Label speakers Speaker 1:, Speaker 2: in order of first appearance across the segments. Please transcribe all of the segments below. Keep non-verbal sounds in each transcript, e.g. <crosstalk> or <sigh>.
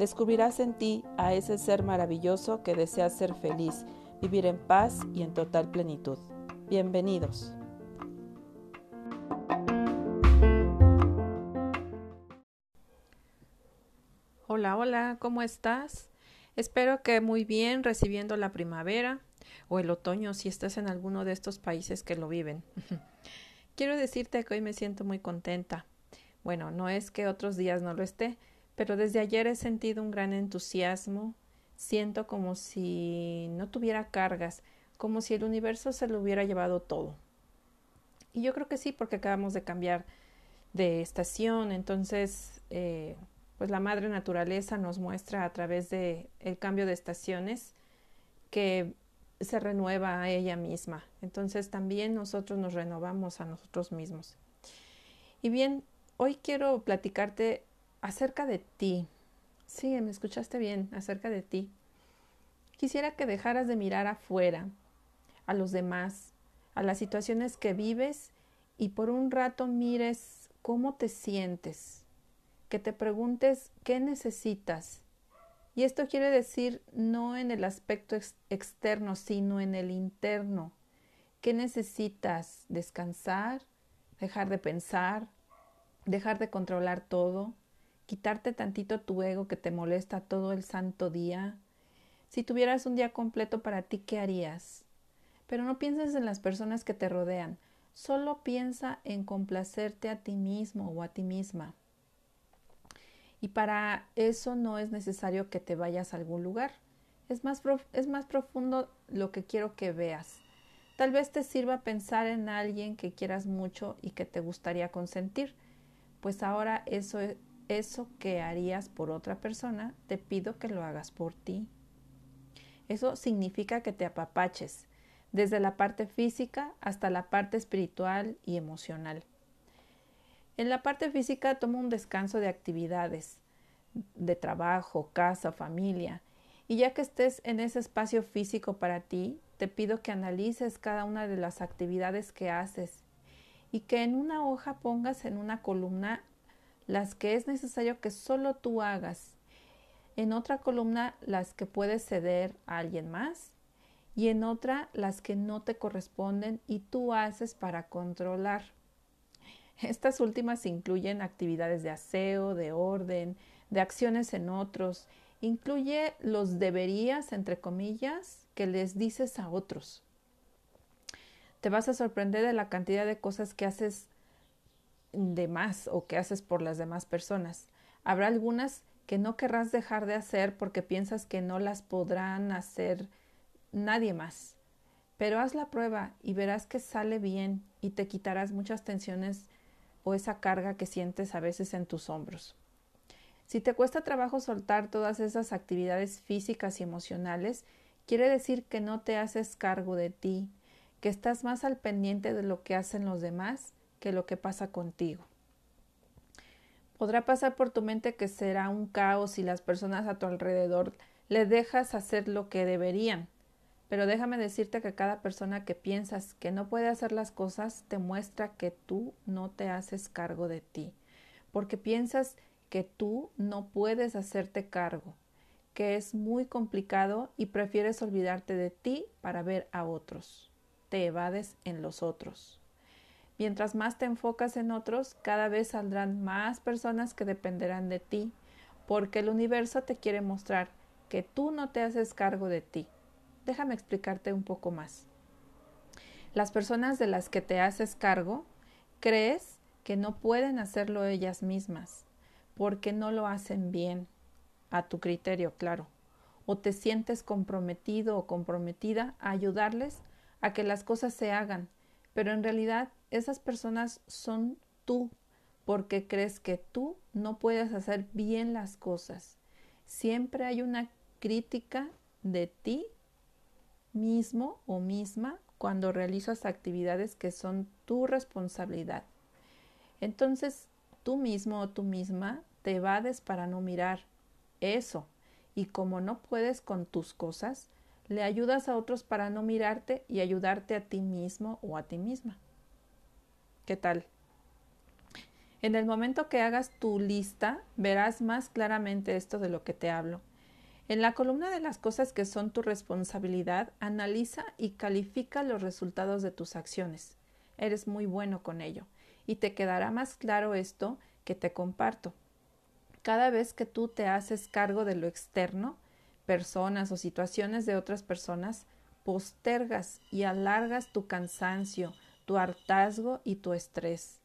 Speaker 1: Descubrirás en ti a ese ser maravilloso que desea ser feliz, vivir en paz y en total plenitud. Bienvenidos. Hola, hola, ¿cómo estás? Espero que muy bien recibiendo la primavera o el otoño si estás en alguno de estos países que lo viven. <laughs> Quiero decirte que hoy me siento muy contenta. Bueno, no es que otros días no lo esté, pero desde ayer he sentido un gran entusiasmo. Siento como si no tuviera cargas, como si el universo se lo hubiera llevado todo. Y yo creo que sí, porque acabamos de cambiar de estación, entonces eh, pues la madre naturaleza nos muestra a través de el cambio de estaciones que se renueva a ella misma. Entonces también nosotros nos renovamos a nosotros mismos. Y bien, hoy quiero platicarte acerca de ti. Sí, me escuchaste bien, acerca de ti. Quisiera que dejaras de mirar afuera, a los demás, a las situaciones que vives y por un rato mires cómo te sientes, que te preguntes qué necesitas, y esto quiere decir no en el aspecto externo, sino en el interno. ¿Qué necesitas? Descansar, dejar de pensar, dejar de controlar todo, quitarte tantito tu ego que te molesta todo el santo día. Si tuvieras un día completo para ti, ¿qué harías? Pero no pienses en las personas que te rodean, solo piensa en complacerte a ti mismo o a ti misma. Y para eso no es necesario que te vayas a algún lugar. Es más, es más profundo lo que quiero que veas. Tal vez te sirva pensar en alguien que quieras mucho y que te gustaría consentir. Pues ahora eso, eso que harías por otra persona, te pido que lo hagas por ti. Eso significa que te apapaches, desde la parte física hasta la parte espiritual y emocional. En la parte física toma un descanso de actividades, de trabajo, casa, familia. Y ya que estés en ese espacio físico para ti, te pido que analices cada una de las actividades que haces y que en una hoja pongas en una columna las que es necesario que solo tú hagas, en otra columna las que puedes ceder a alguien más y en otra las que no te corresponden y tú haces para controlar. Estas últimas incluyen actividades de aseo, de orden, de acciones en otros. Incluye los deberías, entre comillas, que les dices a otros. Te vas a sorprender de la cantidad de cosas que haces de más o que haces por las demás personas. Habrá algunas que no querrás dejar de hacer porque piensas que no las podrán hacer nadie más. Pero haz la prueba y verás que sale bien y te quitarás muchas tensiones o esa carga que sientes a veces en tus hombros. Si te cuesta trabajo soltar todas esas actividades físicas y emocionales, quiere decir que no te haces cargo de ti, que estás más al pendiente de lo que hacen los demás que lo que pasa contigo. Podrá pasar por tu mente que será un caos si las personas a tu alrededor le dejas hacer lo que deberían, pero déjame decirte que cada persona que piensas que no puede hacer las cosas te muestra que tú no te haces cargo de ti, porque piensas que tú no puedes hacerte cargo, que es muy complicado y prefieres olvidarte de ti para ver a otros. Te evades en los otros. Mientras más te enfocas en otros, cada vez saldrán más personas que dependerán de ti, porque el universo te quiere mostrar que tú no te haces cargo de ti Déjame explicarte un poco más. Las personas de las que te haces cargo, crees que no pueden hacerlo ellas mismas, porque no lo hacen bien, a tu criterio, claro, o te sientes comprometido o comprometida a ayudarles a que las cosas se hagan, pero en realidad esas personas son tú, porque crees que tú no puedes hacer bien las cosas. Siempre hay una crítica de ti mismo o misma cuando realizas actividades que son tu responsabilidad. Entonces, tú mismo o tú misma te evades para no mirar eso. Y como no puedes con tus cosas, le ayudas a otros para no mirarte y ayudarte a ti mismo o a ti misma. ¿Qué tal? En el momento que hagas tu lista, verás más claramente esto de lo que te hablo. En la columna de las cosas que son tu responsabilidad, analiza y califica los resultados de tus acciones. Eres muy bueno con ello. Y te quedará más claro esto que te comparto. Cada vez que tú te haces cargo de lo externo, personas o situaciones de otras personas, postergas y alargas tu cansancio, tu hartazgo y tu estrés.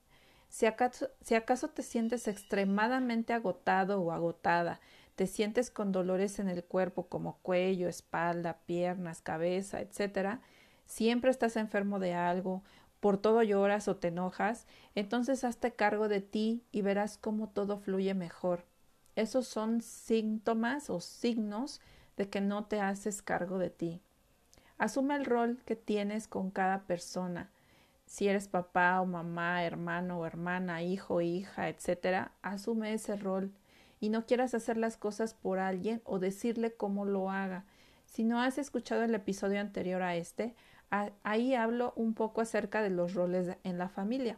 Speaker 1: Si acaso, si acaso te sientes extremadamente agotado o agotada, te sientes con dolores en el cuerpo como cuello, espalda, piernas, cabeza, etc., siempre estás enfermo de algo, por todo lloras o te enojas, entonces hazte cargo de ti y verás cómo todo fluye mejor. Esos son síntomas o signos de que no te haces cargo de ti. Asume el rol que tienes con cada persona. Si eres papá o mamá, hermano o hermana, hijo, hija, etc., asume ese rol y no quieras hacer las cosas por alguien o decirle cómo lo haga. Si no has escuchado el episodio anterior a este, ahí hablo un poco acerca de los roles en la familia,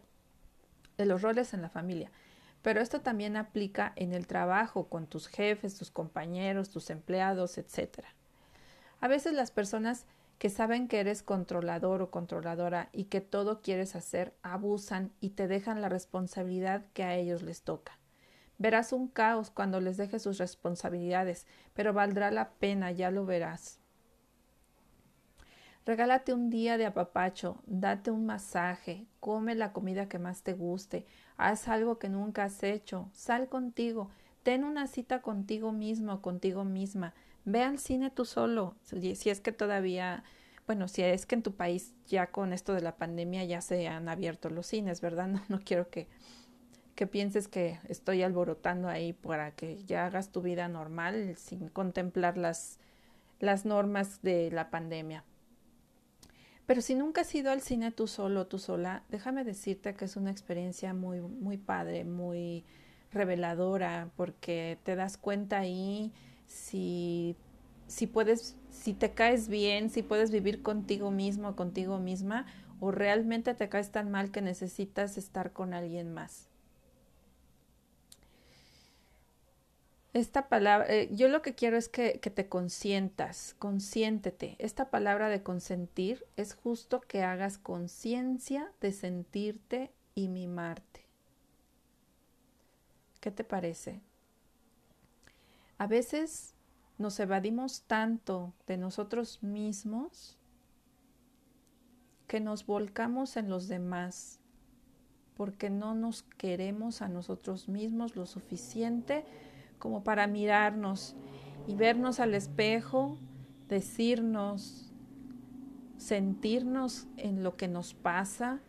Speaker 1: de los roles en la familia. Pero esto también aplica en el trabajo, con tus jefes, tus compañeros, tus empleados, etc. A veces las personas que saben que eres controlador o controladora y que todo quieres hacer, abusan y te dejan la responsabilidad que a ellos les toca. Verás un caos cuando les dejes sus responsabilidades, pero valdrá la pena, ya lo verás. Regálate un día de apapacho, date un masaje, come la comida que más te guste, haz algo que nunca has hecho, sal contigo, ten una cita contigo mismo, contigo misma, ve al cine tú solo, si es que todavía, bueno, si es que en tu país ya con esto de la pandemia ya se han abierto los cines, ¿verdad? <laughs> No, no quiero que que pienses que estoy alborotando ahí para que ya hagas tu vida normal sin contemplar las, las normas de la pandemia. Pero si nunca has ido al cine tú solo, tú sola, déjame decirte que es una experiencia muy, muy padre, muy reveladora, porque te das cuenta ahí si, si puedes, si te caes bien, si puedes vivir contigo mismo, contigo misma, o realmente te caes tan mal que necesitas estar con alguien más. Esta palabra, eh, yo lo que quiero es que, que te consientas, consiéntete. Esta palabra de consentir es justo que hagas conciencia de sentirte y mimarte. ¿Qué te parece? A veces nos evadimos tanto de nosotros mismos que nos volcamos en los demás porque no nos queremos a nosotros mismos lo suficiente como para mirarnos y vernos al espejo, decirnos, sentirnos en lo que nos pasa,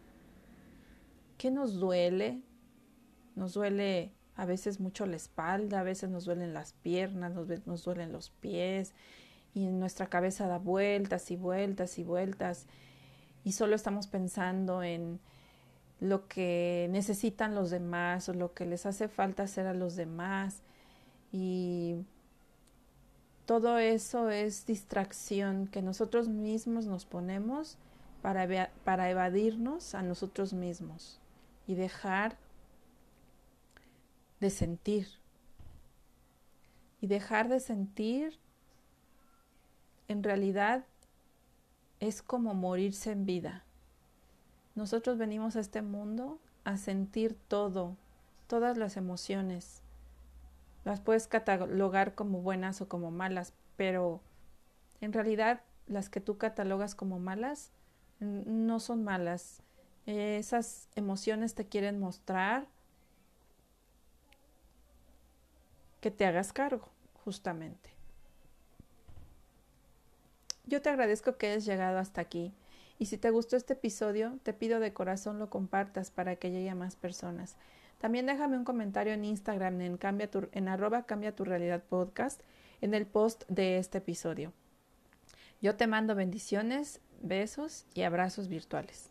Speaker 1: qué nos duele. Nos duele a veces mucho la espalda, a veces nos duelen las piernas, nos, nos duelen los pies y nuestra cabeza da vueltas y vueltas y vueltas y solo estamos pensando en lo que necesitan los demás o lo que les hace falta hacer a los demás y todo eso es distracción que nosotros mismos nos ponemos para, para evadirnos a nosotros mismos y dejar de sentir. Y dejar de sentir en realidad es como morirse en vida. Nosotros venimos a este mundo a sentir todo, todas las emociones, las puedes catalogar como buenas o como malas, pero en realidad las que tú catalogas como malas, no son malas. esas emociones te quieren mostrar que te hagas cargo, justamente. Yo te agradezco que hayas llegado hasta aquí y si te gustó este episodio, te pido de corazón lo compartas para que llegue a más personas. También déjame un comentario en Instagram en, cambia arroba cambia tu realidad podcast en el post de este episodio. Yo te mando bendiciones, besos y abrazos virtuales.